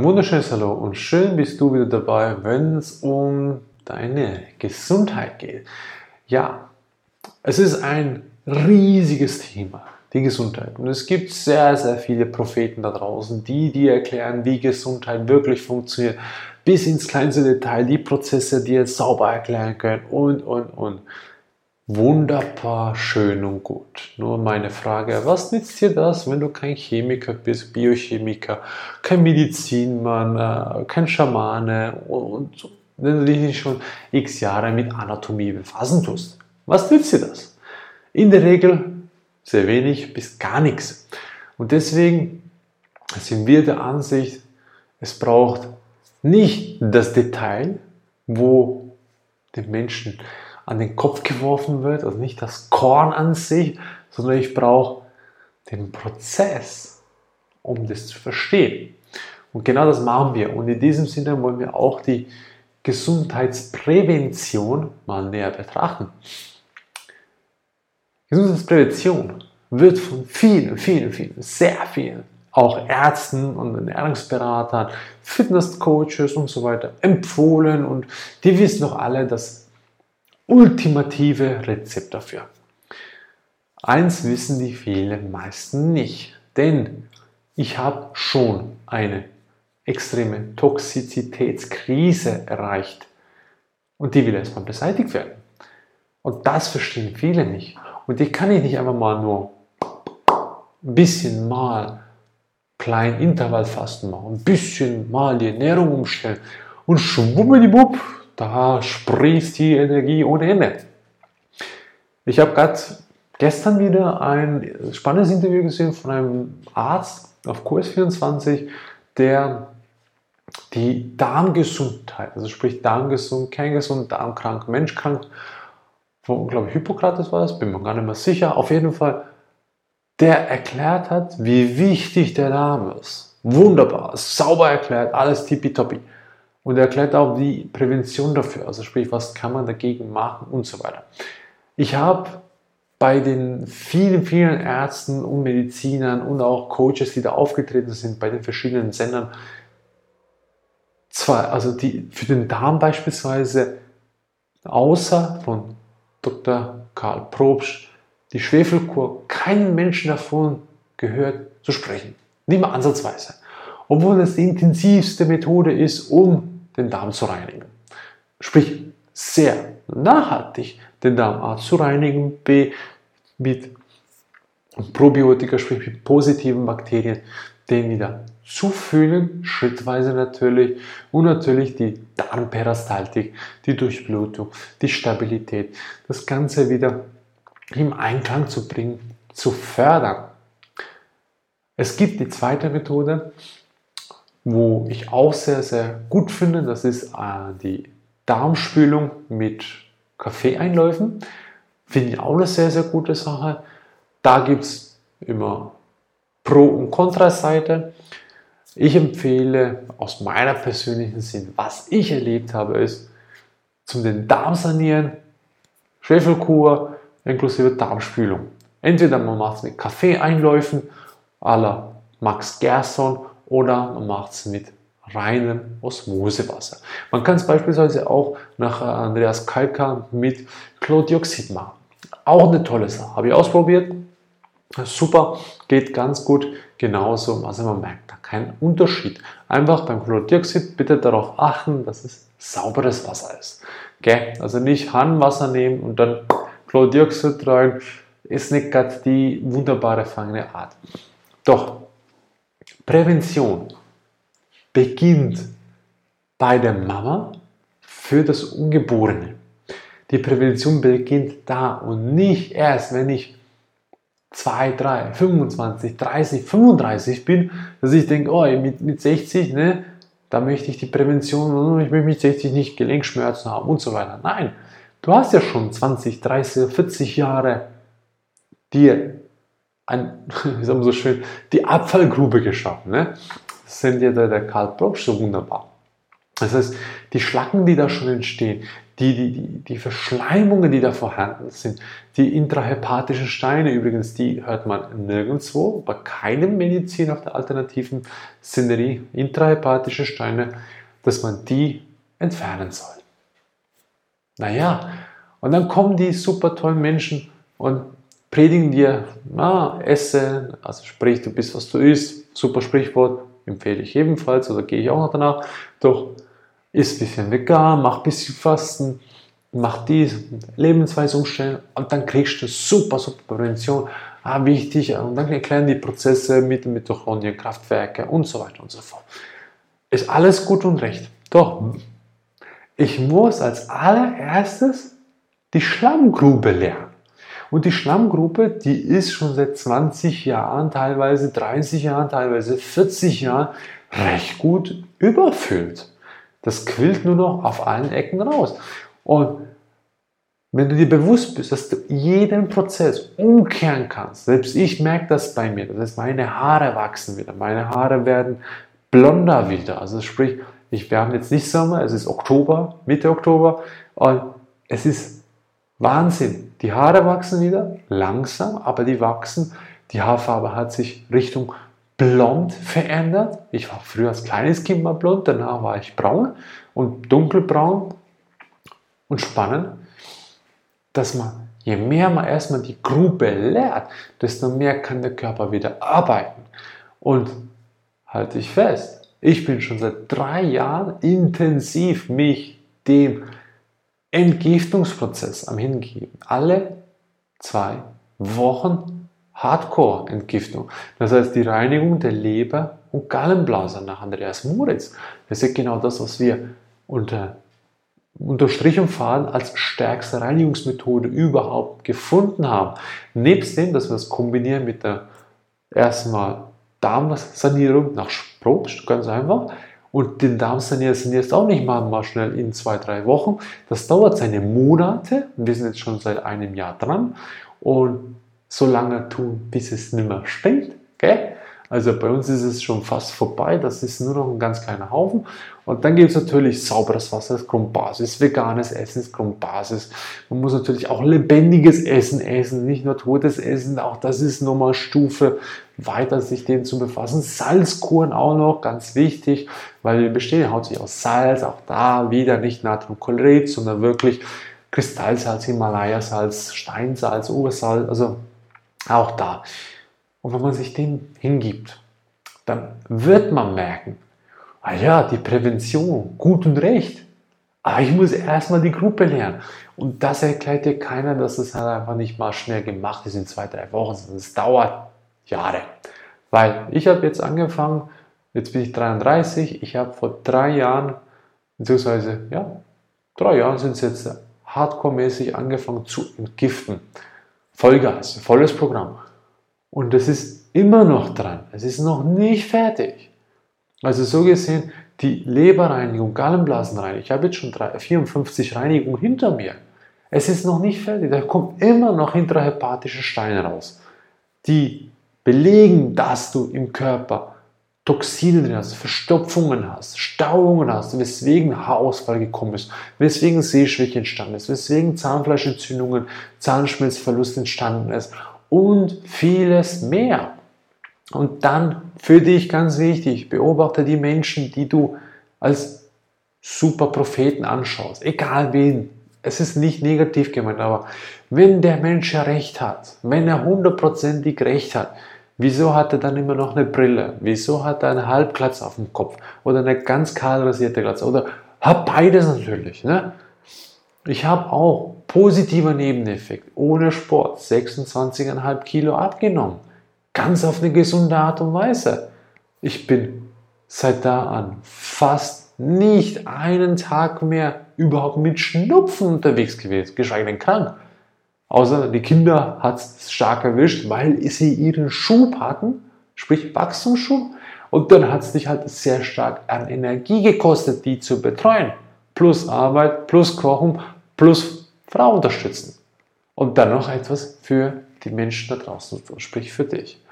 Ein wunderschönes Hallo und schön bist du wieder dabei, wenn es um deine Gesundheit geht. Ja, es ist ein riesiges Thema, die Gesundheit. Und es gibt sehr, sehr viele Propheten da draußen, die dir erklären, wie Gesundheit wirklich funktioniert, bis ins kleinste Detail, die Prozesse dir sauber erklären können und, und, und. Wunderbar, schön und gut. Nur meine Frage, was nützt dir das, wenn du kein Chemiker bist, Biochemiker, kein Medizinmann, äh, kein Schamane und wenn du dich schon x Jahre mit Anatomie befassen tust? Was nützt dir das? In der Regel sehr wenig bis gar nichts. Und deswegen sind wir der Ansicht, es braucht nicht das Detail, wo den Menschen an den Kopf geworfen wird, also nicht das Korn an sich, sondern ich brauche den Prozess, um das zu verstehen. Und genau das machen wir. Und in diesem Sinne wollen wir auch die Gesundheitsprävention mal näher betrachten. Gesundheitsprävention wird von vielen, vielen, vielen, sehr vielen, auch Ärzten und Ernährungsberatern, Fitnesscoaches und so weiter empfohlen und die wissen doch alle, dass ultimative Rezept dafür. Eins wissen die vielen meisten nicht, denn ich habe schon eine extreme Toxizitätskrise erreicht und die will erstmal beseitigt werden. Und das verstehen viele nicht. Und die kann ich nicht einfach mal nur ein bisschen mal klein Intervallfasten machen, ein bisschen mal die Ernährung umstellen und schwuppdiwupp, da sprießt die Energie ohne Ende. Ich habe gerade gestern wieder ein spannendes Interview gesehen von einem Arzt auf QS24, der die Darmgesundheit, also sprich Darmgesund, kerngesund, Darmkrank, Menschkrank, von, glaube ich, Hippokrates war das, bin mir gar nicht mehr sicher, auf jeden Fall, der erklärt hat, wie wichtig der Darm ist. Wunderbar, sauber erklärt, alles tippitoppi. Und er erklärt auch die Prävention dafür, also sprich, was kann man dagegen machen und so weiter. Ich habe bei den vielen, vielen Ärzten und Medizinern und auch Coaches, die da aufgetreten sind, bei den verschiedenen Sendern, zwei, also die für den Darm beispielsweise, außer von Dr. Karl Probst, die Schwefelkur, keinen Menschen davon gehört zu sprechen. Nicht mal ansatzweise. Obwohl es die intensivste Methode ist, um den Darm zu reinigen. Sprich, sehr nachhaltig den Darm A zu reinigen, B mit Probiotika, sprich mit positiven Bakterien, den wieder zufühlen, schrittweise natürlich, und natürlich die Darmperistaltik, die Durchblutung, die Stabilität, das Ganze wieder im Einklang zu bringen, zu fördern. Es gibt die zweite Methode, wo ich auch sehr, sehr gut finde, das ist äh, die Darmspülung mit Kaffeeeinläufen. Finde ich auch eine sehr, sehr gute Sache. Da gibt es immer Pro- und Kontra-Seite. Ich empfehle aus meiner persönlichen Sicht, was ich erlebt habe, ist zum den Darm sanieren, Schwefelkur inklusive Darmspülung. Entweder man macht es mit Kaffeeeinläufen à la Max Gerson oder man macht es mit reinem Osmosewasser. Man kann es beispielsweise auch nach Andreas Kalka mit Chlordioxid machen. Auch eine tolle Sache. Habe ich ausprobiert. Super, geht ganz gut. Genauso, also man merkt da keinen Unterschied. Einfach beim Chlordioxid bitte darauf achten, dass es sauberes Wasser ist. Okay? Also nicht Harnwasser nehmen und dann Chlordioxid rein. Ist nicht gerade die wunderbare feine Art. Doch Prävention beginnt bei der Mama für das Ungeborene. Die Prävention beginnt da und nicht erst, wenn ich 2, 3, 25, 30, 35 bin, dass ich denke, oh, mit, mit 60, ne, da möchte ich die Prävention, ich möchte mit 60 nicht Gelenkschmerzen haben und so weiter. Nein, du hast ja schon 20, 30, 40 Jahre dir ein, wie sagen wir so schön, die Abfallgrube geschaffen. Ne? Das sind ja der, der Karl Probst so wunderbar. Das heißt, die Schlacken, die da schon entstehen, die, die, die, die Verschleimungen, die da vorhanden sind, die intrahepatischen Steine übrigens, die hört man nirgendwo, bei keinem Medizin auf der alternativen Szenerie, intrahepatische Steine, dass man die entfernen soll. Naja, und dann kommen die super tollen Menschen und predigen dir, na, esse, also sprich, du bist, was du isst, super Sprichwort, empfehle ich ebenfalls oder gehe ich auch noch danach, doch isst ein bisschen vegan, mach ein bisschen Fasten, mach dies, Lebensweise umstellen und dann kriegst du super, super Prävention. Ah, wichtig, und dann erklären die Prozesse mit Mitochondrien, Kraftwerke und so weiter und so fort. Ist alles gut und recht. Doch, ich muss als allererstes die Schlammgrube lernen. Und die Schlammgrube, die ist schon seit 20 Jahren, teilweise 30 Jahren, teilweise 40 Jahren recht gut überfüllt. Das quillt nur noch auf allen Ecken raus. Und wenn du dir bewusst bist, dass du jeden Prozess umkehren kannst, selbst ich merke das bei mir, das heißt, meine Haare wachsen wieder, meine Haare werden blonder wieder. Also sprich, ich, wir haben jetzt nicht Sommer, es ist Oktober, Mitte Oktober und es ist Wahnsinn. Die Haare wachsen wieder, langsam, aber die wachsen. Die Haarfarbe hat sich Richtung blond verändert. Ich war früher als kleines Kind mal blond, danach war ich braun und dunkelbraun. Und spannend, dass man, je mehr man erstmal die Grube leert, desto mehr kann der Körper wieder arbeiten. Und halte ich fest, ich bin schon seit drei Jahren intensiv mich dem Entgiftungsprozess am Hingeben. Alle zwei Wochen Hardcore-Entgiftung. Das heißt, die Reinigung der Leber und Gallenblase nach Andreas Moritz. Das ist genau das, was wir unter, unter Strich und Faden als stärkste Reinigungsmethode überhaupt gefunden haben. Nebst dem, dass wir das kombinieren mit der erstmal Darmsanierung nach Probst, ganz einfach. Und den Darm sanierst du auch nicht mal, mal schnell in zwei, drei Wochen. Das dauert seine Monate. Wir sind jetzt schon seit einem Jahr dran. Und so lange tun, bis es nicht mehr stinkt. Okay? Also bei uns ist es schon fast vorbei, das ist nur noch ein ganz kleiner Haufen. Und dann gibt es natürlich sauberes Wasser als Grundbasis, veganes Essen ist Grundbasis. Man muss natürlich auch lebendiges Essen essen, nicht nur totes Essen, auch das ist nochmal Stufe weiter, sich dem zu befassen. Salzkuren auch noch, ganz wichtig, weil wir bestehen hauptsächlich aus Salz, auch da wieder nicht Natriumchlorid, sondern wirklich Kristallsalz, Himalaya-Salz, Steinsalz, Ursalz, also auch da. Und wenn man sich dem hingibt, dann wird man merken, ah ja, die Prävention, gut und recht. Aber ich muss erstmal die Gruppe lernen. Und das erklärt dir keiner, dass es halt einfach nicht mal schnell gemacht ist in zwei, drei Wochen, sondern es dauert Jahre. Weil ich habe jetzt angefangen, jetzt bin ich 33, ich habe vor drei Jahren, beziehungsweise ja, drei Jahren sind es jetzt hardcore-mäßig angefangen zu entgiften. Vollgas, volles Programm. Und es ist immer noch dran. Es ist noch nicht fertig. Also so gesehen, die Leberreinigung, Gallenblasenreinigung, ich habe jetzt schon 54 Reinigungen hinter mir. Es ist noch nicht fertig. Da kommen immer noch intrahepatische Steine raus, die belegen, dass du im Körper Toxine drin hast, Verstopfungen hast, Stauungen hast, weswegen Haarausfall gekommen ist, weswegen Sehschwäche entstanden ist, weswegen Zahnfleischentzündungen, Zahnschmelzverlust entstanden ist und vieles mehr. Und dann für dich ganz wichtig, beobachte die Menschen, die du als super Propheten anschaust, egal wen. Es ist nicht negativ gemeint, aber wenn der Mensch recht hat, wenn er hundertprozentig recht hat, Wieso hat er dann immer noch eine Brille? Wieso hat er eine Halbglatze auf dem Kopf? Oder eine ganz kahl rasierte Glatze? Oder hat beides natürlich. Ne? Ich habe auch positiver Nebeneffekt. Ohne Sport 26,5 Kilo abgenommen. Ganz auf eine gesunde Art und Weise. Ich bin seit da an fast nicht einen Tag mehr überhaupt mit Schnupfen unterwegs gewesen, geschweige denn krank. Außer die Kinder hat es stark erwischt, weil sie ihren Schub hatten, sprich Wachstumsschub. Und dann hat es dich halt sehr stark an Energie gekostet, die zu betreuen. Plus Arbeit, plus Kochen, plus Frau unterstützen. Und dann noch etwas für die Menschen da draußen, sprich für dich.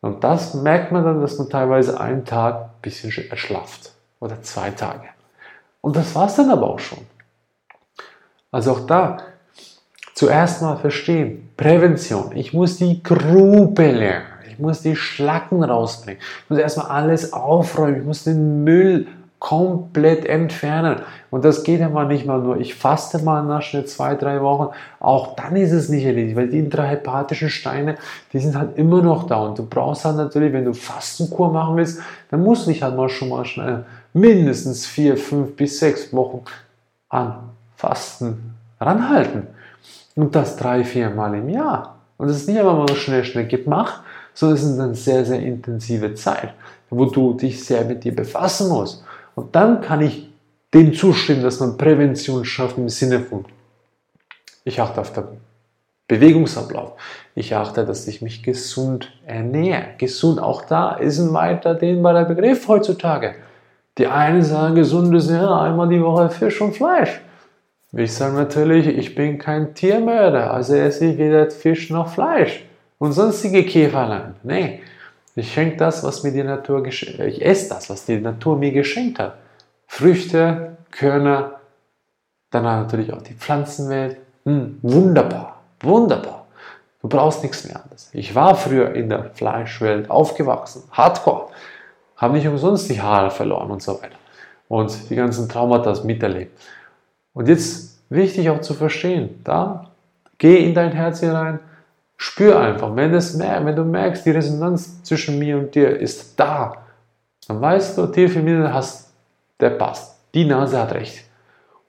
Und das merkt man dann, dass man teilweise einen Tag ein bisschen erschlafft oder zwei Tage. Und das war es dann aber auch schon. Also auch da, zuerst mal verstehen, Prävention. Ich muss die Grube lernen. Ich muss die Schlacken rausbringen. Ich muss erstmal alles aufräumen. Ich muss den Müll komplett entfernen. Und das geht ja mal nicht mal nur, ich faste mal nach schnell zwei, drei Wochen. Auch dann ist es nicht erledigt, weil die intrahepatischen Steine, die sind halt immer noch da. Und du brauchst halt natürlich, wenn du Fastenkur machen willst, dann musst du dich halt mal schon mal schnell mindestens vier, fünf bis sechs Wochen an Fasten ranhalten. Und das drei, vier Mal im Jahr. Und das ist nicht einfach mal schnell, schnell gemacht, sondern es ist eine sehr, sehr intensive Zeit, wo du dich sehr mit dir befassen musst. Und dann kann ich dem zustimmen, dass man Prävention schafft im Sinne von, ich achte auf den Bewegungsablauf. Ich achte, dass ich mich gesund ernähre. Gesund, auch da ist ein weiter dehnbarer Begriff heutzutage. Die einen sagen, gesund ist ja einmal die Woche Fisch und Fleisch. Ich sage natürlich, ich bin kein Tiermörder, also esse ich weder Fisch noch Fleisch und sonstige Käferlein. Nee, ich schenke das, was mir die Natur geschenkt. Ich esse das, was die Natur mir geschenkt hat. Früchte, Körner, dann natürlich auch die Pflanzenwelt. Hm, wunderbar, wunderbar. Du brauchst nichts mehr anderes. Ich war früher in der Fleischwelt aufgewachsen, hardcore. Habe nicht umsonst die Haare verloren und so weiter. Und die ganzen Traumata miterlebt. Und jetzt wichtig auch zu verstehen, da geh in dein Herz hinein, Spür einfach, wenn, es, wenn du merkst, die Resonanz zwischen mir und dir ist da, dann weißt du, tief in mir hast, der passt. Die Nase hat recht.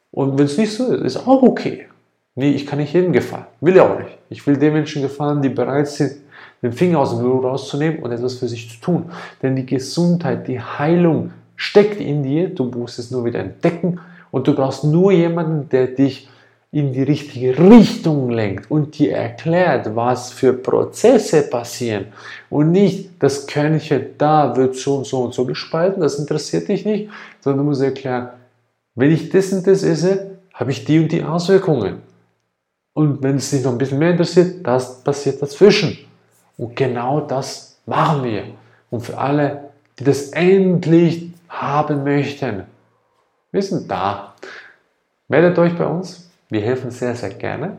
Und wenn es nicht so ist, ist auch okay. Nee, ich kann nicht jedem gefallen. Will ich auch nicht. Ich will den Menschen gefallen, die bereit sind, den Finger aus dem Blut rauszunehmen und etwas für sich zu tun. Denn die Gesundheit, die Heilung steckt in dir. Du musst es nur wieder entdecken und du brauchst nur jemanden, der dich in die richtige Richtung lenkt und dir erklärt, was für Prozesse passieren und nicht das Körnchen da wird so und so und so gespalten, das interessiert dich nicht, sondern du musst erklären, wenn ich das und das esse, habe ich die und die Auswirkungen. Und wenn es dich noch ein bisschen mehr interessiert, das passiert dazwischen. Und genau das machen wir. Und für alle, die das endlich haben möchten, wir sind da. Meldet euch bei uns. Wir helfen sehr, sehr gerne.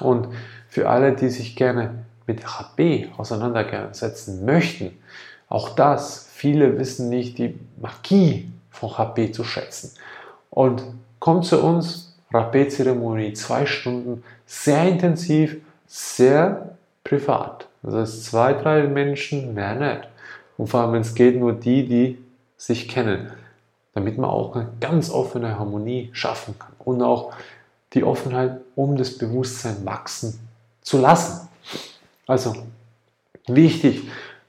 Und für alle, die sich gerne mit HP auseinandersetzen möchten, auch das, viele wissen nicht die Magie von HP zu schätzen. Und kommt zu uns, HP-Zeremonie, zwei Stunden, sehr intensiv, sehr privat. Das heißt, zwei, drei Menschen, mehr nicht. Und vor allem, wenn es geht, nur die, die sich kennen, damit man auch eine ganz offene Harmonie schaffen kann und auch die Offenheit, um das Bewusstsein wachsen zu lassen. Also wichtig,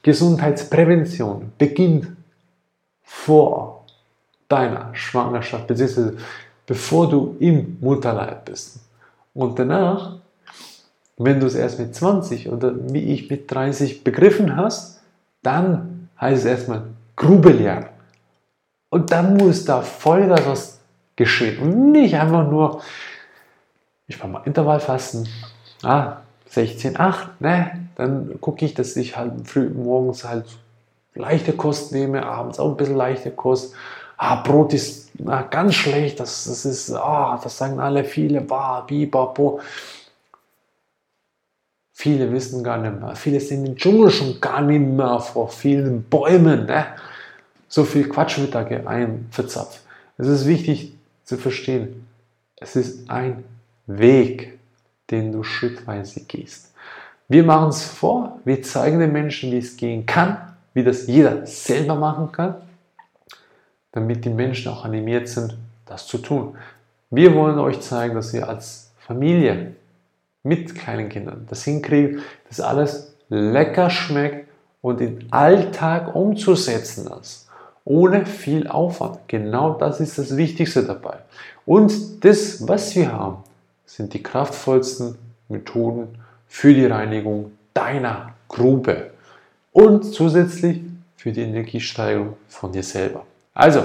Gesundheitsprävention beginnt vor deiner Schwangerschaft, beziehungsweise bevor du im Mutterleib bist. Und danach, wenn du es erst mit 20 oder wie ich mit 30 begriffen hast, dann heißt es erstmal Grube lernen. Und dann muss da Vollgas was geschehen. Und nicht einfach nur, ich mache mal Intervallfasten, ah, 16, 8, ne? Dann gucke ich, dass ich halt früh morgens halt leichte Kost nehme, abends auch ein bisschen leichte Kost. Ah, Brot ist na, ganz schlecht, das, das ist, ah, das sagen alle viele, bah, bibapo. Viele wissen gar nicht mehr. Viele sind im Dschungel schon gar nicht mehr vor vielen Bäumen. Ne? So viel Quatsch wird da ein verzapft. Es ist wichtig zu verstehen, es ist ein Weg, den du schrittweise gehst. Wir machen es vor, wir zeigen den Menschen, wie es gehen kann, wie das jeder selber machen kann, damit die Menschen auch animiert sind, das zu tun. Wir wollen euch zeigen, dass ihr als Familie mit kleinen Kindern das hinkriegt, dass alles lecker schmeckt und im Alltag umzusetzen ist, ohne viel Aufwand. Genau das ist das Wichtigste dabei. Und das, was wir haben, sind die kraftvollsten Methoden für die Reinigung deiner Grube und zusätzlich für die Energiesteigerung von dir selber. Also,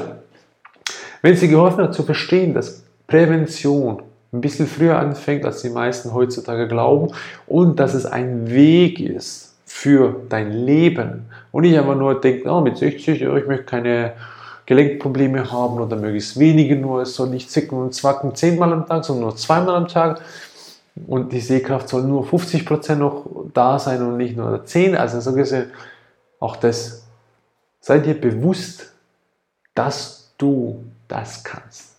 wenn es dir geholfen hat zu verstehen, dass Prävention ein bisschen früher anfängt, als die meisten heutzutage glauben und dass es ein Weg ist für dein Leben und nicht einfach nur denken, oh, mit 60, oh, ich möchte keine Gelenkprobleme haben oder möglichst wenige nur. Es soll nicht zicken und zwacken zehnmal am Tag, sondern nur zweimal am Tag. Und die Sehkraft soll nur 50% noch da sein und nicht nur 10. Also so gesehen, auch das. Sei dir bewusst, dass du das kannst.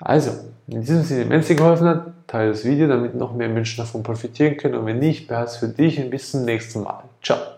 Also, in diesem Sinne, wenn es dir geholfen hat, teile das Video, damit noch mehr Menschen davon profitieren können. Und wenn nicht, behalte es für dich und bis zum nächsten Mal. Ciao.